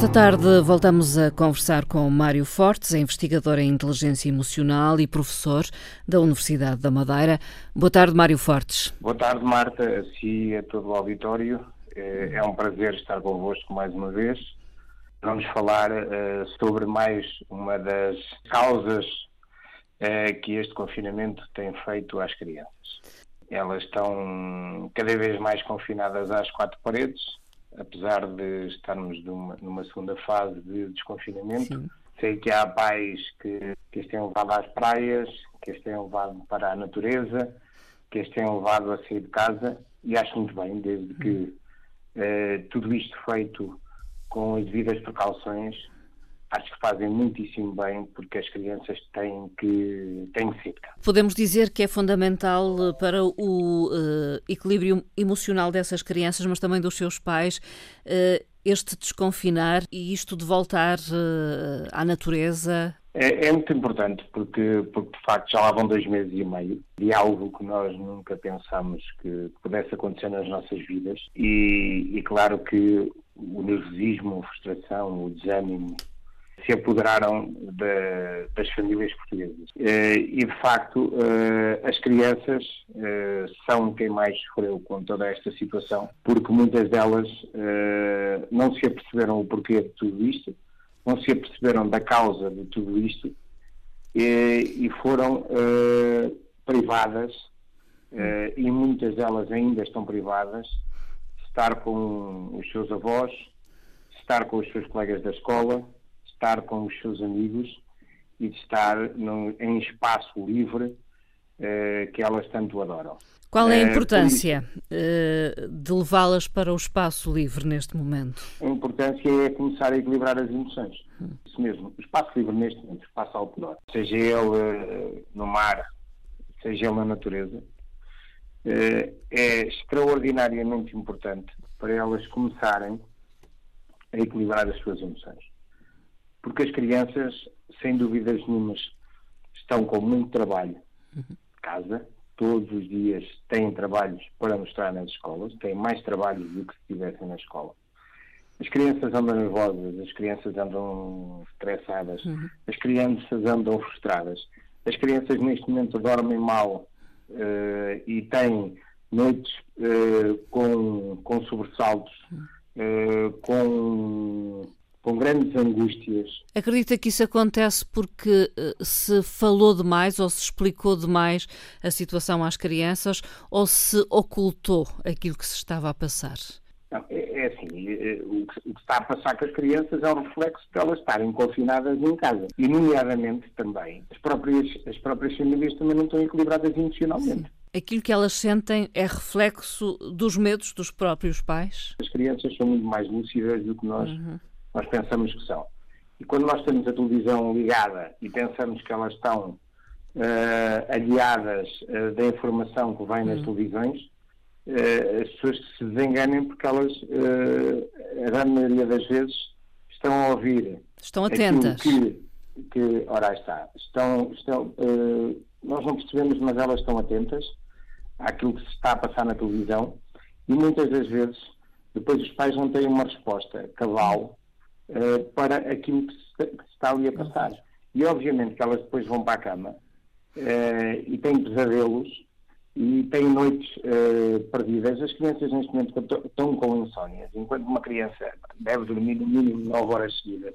Esta tarde voltamos a conversar com Mário Fortes, investigador em inteligência emocional e professor da Universidade da Madeira. Boa tarde, Mário Fortes. Boa tarde, Marta, a si e a todo o auditório. É, é um prazer estar convosco mais uma vez. Vamos falar uh, sobre mais uma das causas uh, que este confinamento tem feito às crianças. Elas estão cada vez mais confinadas às quatro paredes, apesar de estarmos numa, numa segunda fase de desconfinamento. Sim. Sei que há pais que, que as têm levado às praias, que as têm levado para a natureza, que as têm levado a sair de casa, e acho muito bem, desde que eh, tudo isto feito com as devidas precauções, acho que fazem muitíssimo bem porque as crianças têm que, têm casa. Podemos dizer que é fundamental eh, para o uh, equilíbrio emocional dessas crianças, mas também dos seus pais, uh, este desconfinar e isto de voltar uh, à natureza. É, é, muito importante porque, porque, de facto, já lá vão dois meses e meio de algo que nós nunca pensámos que pudesse acontecer nas nossas vidas. E, e claro que o nervosismo, a frustração, o desânimo se apoderaram de, das famílias portuguesas. Eh, e, de facto, eh, as crianças eh, são quem mais sofreu com toda esta situação, porque muitas delas não se aperceberam o porquê de tudo isto, não se aperceberam da causa de tudo isto e foram privadas, e muitas delas ainda estão privadas, de estar com os seus avós, estar com os seus colegas da escola, estar com os seus amigos e de estar no, em espaço livre eh, que elas tanto adoram. Qual é a eh, importância uh, de levá-las para o espaço livre neste momento? A importância é começar a equilibrar as emoções. Hum. Isso mesmo. O espaço livre neste momento, o espaço outdoor, seja ele no mar, seja ele na natureza, é extraordinariamente importante para elas começarem a equilibrar as suas emoções porque as crianças, sem dúvidas nenhumas, estão com muito trabalho de casa, todos os dias têm trabalhos para mostrar nas escolas, têm mais trabalhos do que se tivessem na escola. As crianças andam nervosas, as crianças andam estressadas, uhum. as crianças andam frustradas. As crianças neste momento dormem mal uh, e têm noites uh, com, com sobressaltos, uh, com com grandes angústias. Acredita que isso acontece porque uh, se falou demais ou se explicou demais a situação às crianças ou se ocultou aquilo que se estava a passar? Não, é, é, assim, é, é, o, que, o, que, está a passar com as crianças é um reflexo de elas estarem confinadas em casa. E, nomeadamente, também, as próprias, as próprias famílias também não estão equilibradas emocionalmente. Sim. Aquilo que elas sentem é reflexo dos medos dos próprios pais? As crianças são muito mais lúcidas do que nós uhum nós pensamos que são. E quando nós temos a televisão ligada e pensamos que elas estão uh, aliadas uh, da informação que vem nas uhum. televisões, uh, as pessoas se desenganem porque elas, a grande maioria das vezes, estão a ouvir. Estão atentas. Que, que, ora está, estão, estão, nós não percebemos, mas elas estão atentas àquilo que se está a passar na televisão e muitas das vezes depois os pais não têm uma resposta cabal uh, para aquilo que se, que se, está ali a passar. E obviamente que elas depois vão para a cama uh, e têm pesadelos e têm noites uh, perdidas. As crianças neste momento estão com insónias, enquanto uma criança deve dormir no mínimo 9 horas seguidas,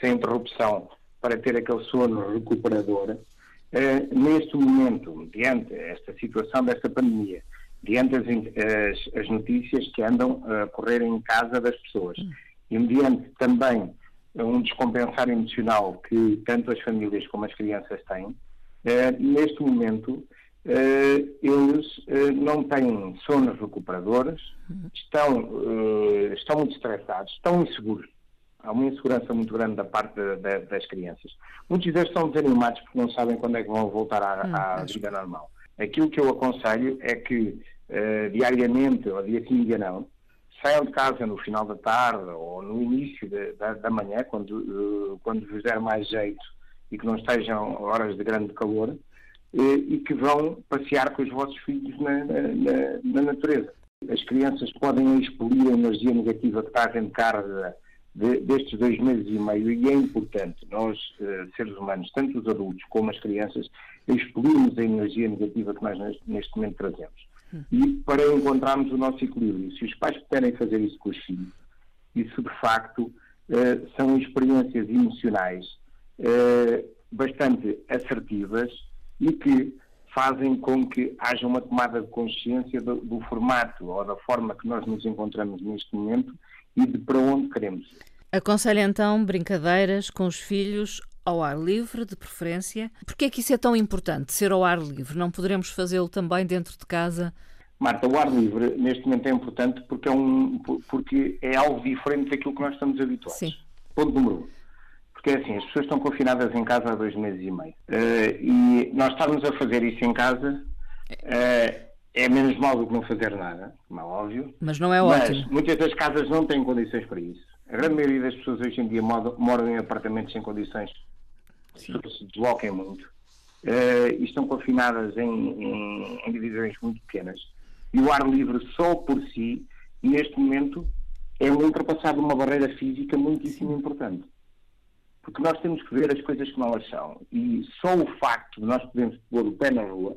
sem interrupção, para ter aquele sono recuperador. Uh, neste momento, diante esta situação desta pandemia, diante as, as, as notícias que andam a correr em casa das pessoas, e mediante também um descompensar emocional que tanto as famílias como as crianças têm, eh, neste momento eh, eles eh, não têm sonos recuperadores, estão, estão muito estressados, estão inseguros. Há uma insegurança muito grande da parte de, de, das crianças. Muitos deles estão desanimados porque não sabem quando é que vão voltar à, à vida normal. Aquilo que eu aconselho é que diariamente, ou dia sim, dia não, saiam de casa no final da tarde ou no início de, da, da, manhã, quando, uh, quando vos der mais jeito e que não estejam horas de grande calor, uh, e que vão passear com os vossos filhos na, na, na natureza. As crianças podem expelir a energia negativa que trazem de casa de, destes dois meses e meio e é importante nós, uh, seres humanos, tanto os adultos como as crianças, expelirmos a energia negativa que nós neste momento trazemos. E para encontrarmos o nosso equilíbrio, se os pais puderem fazer isso com os filhos, isso de facto uh, são experiências emocionais uh, bastante assertivas e que fazem com que haja uma tomada de consciência do, do formato ou da forma que nós nos encontramos neste momento e de para onde queremos. Aconselha então brincadeiras com os filhos ao ar livre, de preferência. Por que é que isso é tão importante, ser ao ar livre? Não poderemos fazê-lo também dentro de casa? Marta, o ar livre neste momento é importante porque é, um, porque é algo diferente daquilo que nós estamos habituados. Sim. Ponto número um. Porque é assim, as pessoas estão confinadas em casa há dois meses e meio. Uh, e nós estarmos a fazer isso em casa uh, é menos mal do que não fazer nada, como é óbvio. Mas não é ótimo. Mas muitas das casas não têm condições para isso. A grande maioria das pessoas hoje em dia moram em apartamentos sem condições. As pessoas se desloquem muito. Uh, e estão confinadas em, em, em, divisões muito pequenas. E o ar livre só por si, neste momento, é um ultrapassar de uma barreira física muitíssimo importante. Porque nós temos que ver as coisas como elas são. E só o facto de nós podermos pôr o pé na rua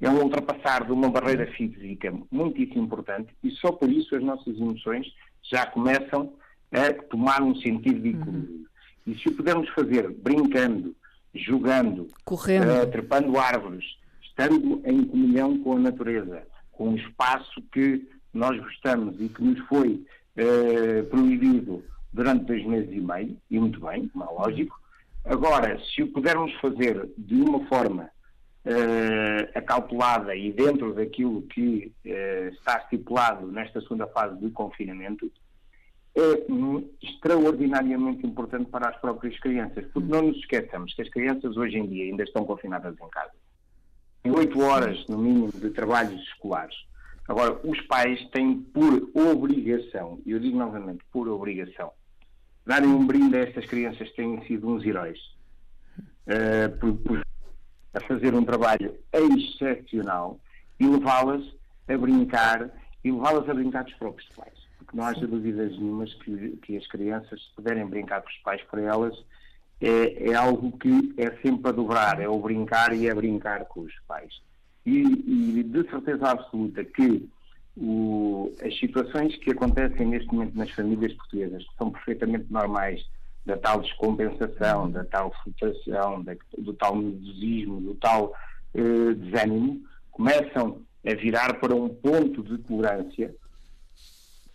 é um ultrapassar de uma barreira física muitíssimo importante e só por isso as nossas emoções já começam a tomar um sentido de equilíbrio. Uhum. E se o pudermos fazer brincando, jogando, Correndo. Uh, trepando árvores, estando em comunhão com a natureza, com um espaço que nós gostamos e que nos foi uh, proibido durante dois meses e meio, e muito bem, como é lógico. Agora, se o pudermos fazer de uma forma uh, acautelada e dentro daquilo que uh, está estipulado nesta segunda fase de confinamento, é extraordinariamente importante para as próprias crianças, porque não nos esqueçamos que as crianças hoje em dia ainda estão confinadas em casa. Em oito horas, no mínimo, de trabalhos escolares. Agora, os pais têm por obrigação, e eu digo novamente, por obrigação, darem um brinde a estas crianças que têm sido uns heróis. Uh, por, por a fazer um trabalho excepcional e levá-las a brincar e levá-las a brincar dos próprios pais. Não haja dúvidas nenhumas que, que as crianças, se puderem brincar com os pais por elas, é, é, algo que é sempre a dobrar, é o brincar e é brincar com os pais. E, e de certeza absoluta que o, as situações que acontecem neste momento nas famílias portuguesas, que são perfeitamente normais, da tal descompensação, da tal frustração, da, do tal nervosismo, do tal eh, desânimo, começam a virar para um ponto de tolerância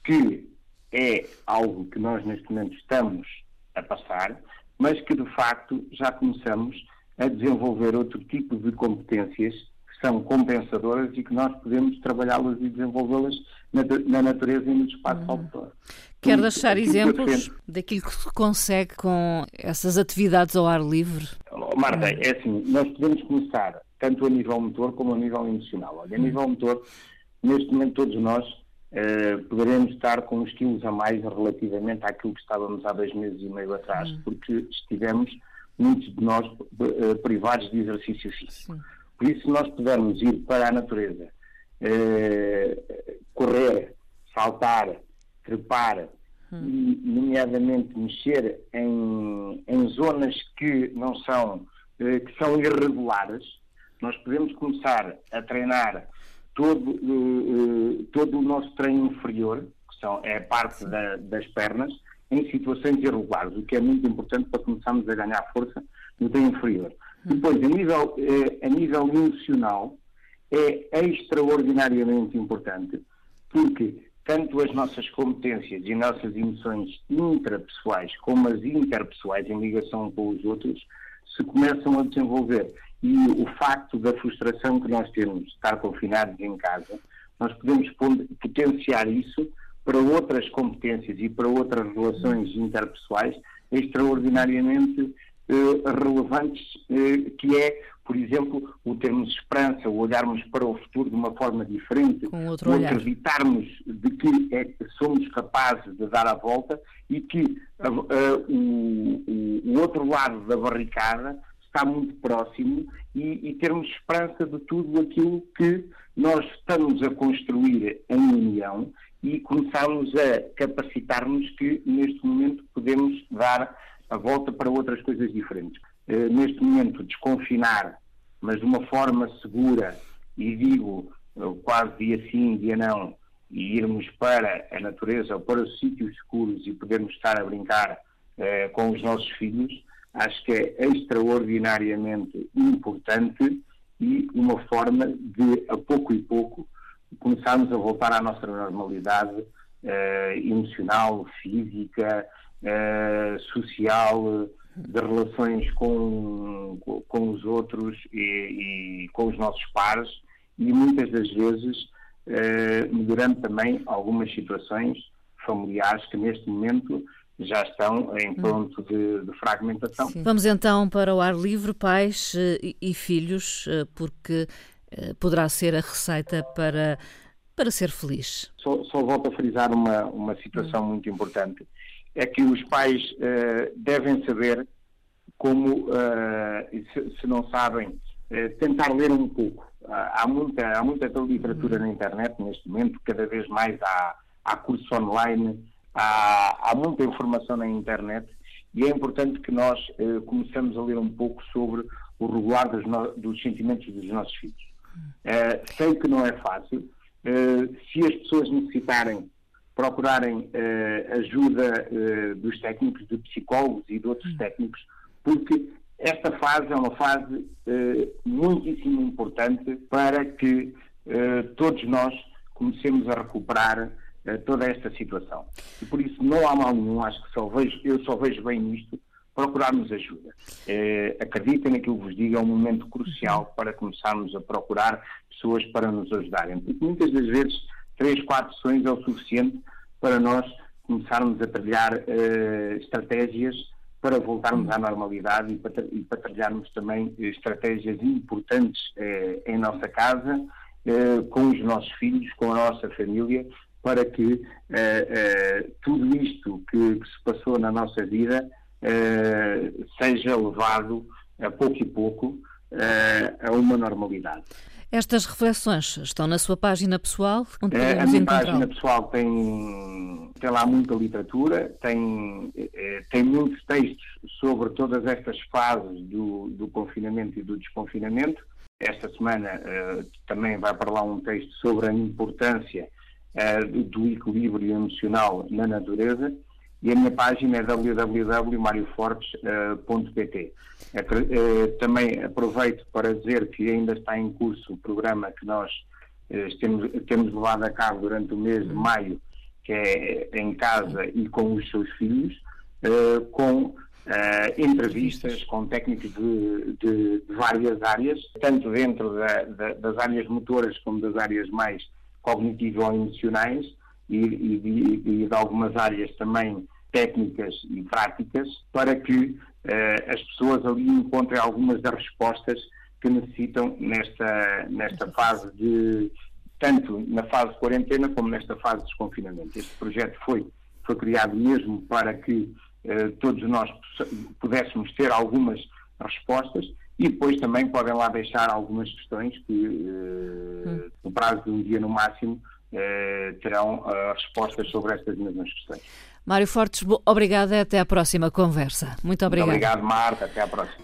que é algo que nós neste momento estamos a passar, mas que de facto já começamos a desenvolver outro tipo de competências que são compensadoras e que nós podemos trabalhá-las e desenvolvê-las na, na, natureza e no espaço uhum. ao redor. Quer deixar exemplos daquilo que se consegue com essas atividades ao ar livre? Marta, hum. é assim, nós podemos começar tanto a nível motor como a nível emocional. Olha, a hum. nível motor, neste momento todos nós eh, poderemos estar com uns quilos a mais relativamente àquilo que estávamos há dois meses e meio atrás, hum. porque estivemos, muitos de nós, eh, privados de exercício físico. Sim. Por isso, se nós pudermos ir para a natureza, eh, correr, saltar, trepar, hum. e, nomeadamente, mexer em, em zonas que não são, que são irregulares, nós podemos começar a treinar todo, uh, todo o nosso treino inferior, que são, é a parte da, das pernas, em situações irregulares, o que é muito importante para começarmos a ganhar força no treino inferior. Hum. Depois, a nível, uh, a nível emocional, é extraordinariamente importante, porque tanto as nossas competências e nossas emoções intrapessoais como as interpessoais em ligação com os outros se começam a desenvolver. E o facto da frustração que nós temos de estar confinados em casa, nós podemos potenciar isso para outras competências e para outras relações interpessoais extraordinariamente eh, relevantes, eh, que é por exemplo, o termos esperança, o olharmos para o futuro de uma forma diferente, o acreditarmos de que é, somos capazes de dar a volta e que uh, uh, o, o, outro lado da barricada está muito próximo e, e, termos esperança de tudo aquilo que nós estamos a construir em união e começarmos a capacitar-nos que neste momento podemos dar a volta para outras coisas diferentes. Uh, neste momento, desconfinar, mas de uma forma segura, e digo uh, quase dia sim, dia não, e irmos para a natureza ou para os sítios escuros e podermos estar a brincar uh, com os nossos filhos, acho que é extraordinariamente importante e uma forma de, a pouco e pouco, começarmos a voltar à nossa normalidade uh, emocional, física, uh, social, de relações com, com, os outros e, e, com os nossos pares e muitas das vezes uh, melhorando também algumas situações familiares que neste momento já estão em hum. ponto de, de fragmentação. Sim. Vamos então para o ar livre, pais e, e filhos, porque eh, poderá ser a receita para, para ser feliz? Só, só volto a frisar uma, uma situação muito importante. É que os pais uh, devem saber como, uh, se, se, não sabem, uh, tentar ler um pouco. há, muita, há muita literatura uhum. na internet neste momento, cada vez mais há, há cursos online, há, há muita informação na internet e é importante que nós uh, começamos a ler um pouco sobre o regular dos, no, dos sentimentos dos nossos filhos. Uh, sei que não é fácil. Uh, se as pessoas necessitarem, procurarem uh, ajuda dos técnicos, de psicólogos e de outros técnicos, porque esta fase é uma fase muitíssimo importante para que todos nós comecemos a recuperar toda esta situação. E por isso não há mal nenhum, acho que só vejo, eu só vejo bem nisto, procurarmos ajuda. Eh, acreditem naquilo que vos digo, é um momento crucial para começarmos a procurar pessoas para nos ajudarem. Porque muitas das vezes, três, quatro sessões é o suficiente para nós começarmos a trilhar eh, estratégias para voltarmos à normalidade e para, e para trilharmos também estratégias importantes eh, em nossa casa, eh, com os nossos filhos, com a nossa família, para que eh, eh, tudo isto que, que, se passou na nossa vida eh, seja levado a pouco e pouco a uma normalidade. Estas reflexões estão na sua página pessoal? Onde eh, a minha página pessoal tem, tem lá muita literatura, tem, tem muitos textos sobre todas estas fases do, do confinamento e do desconfinamento. Esta semana também vai para lá um texto sobre a importância uh, do equilíbrio emocional na natureza e a minha página é www.mariofortes.pt. É, é, também aproveito para dizer que ainda está em curso o programa que nós é, temos, levado a cabo durante o mês de maio, que é em casa e com os seus filhos, é, com é, entrevistas com técnicos de, de, de, várias áreas, tanto dentro da, da, das áreas motoras como das áreas mais cognitivo-emocionais, e, e, e de algumas áreas também técnicas e práticas para que uh, as pessoas ali encontrem algumas das respostas que necessitam nesta, nesta fase de, tanto na fase de quarentena como nesta fase de desconfinamento. Este projeto foi, foi criado mesmo para que uh, todos nós pudéssemos ter algumas respostas e depois também podem lá deixar algumas questões que, uh, hum. no prazo de um dia no máximo, eh, terão uh, respostas sobre estas mesmas questões. Mário Fortes, obrigada. Até à próxima conversa. Muito obrigado. Muito obrigado, Marta. Até à próxima.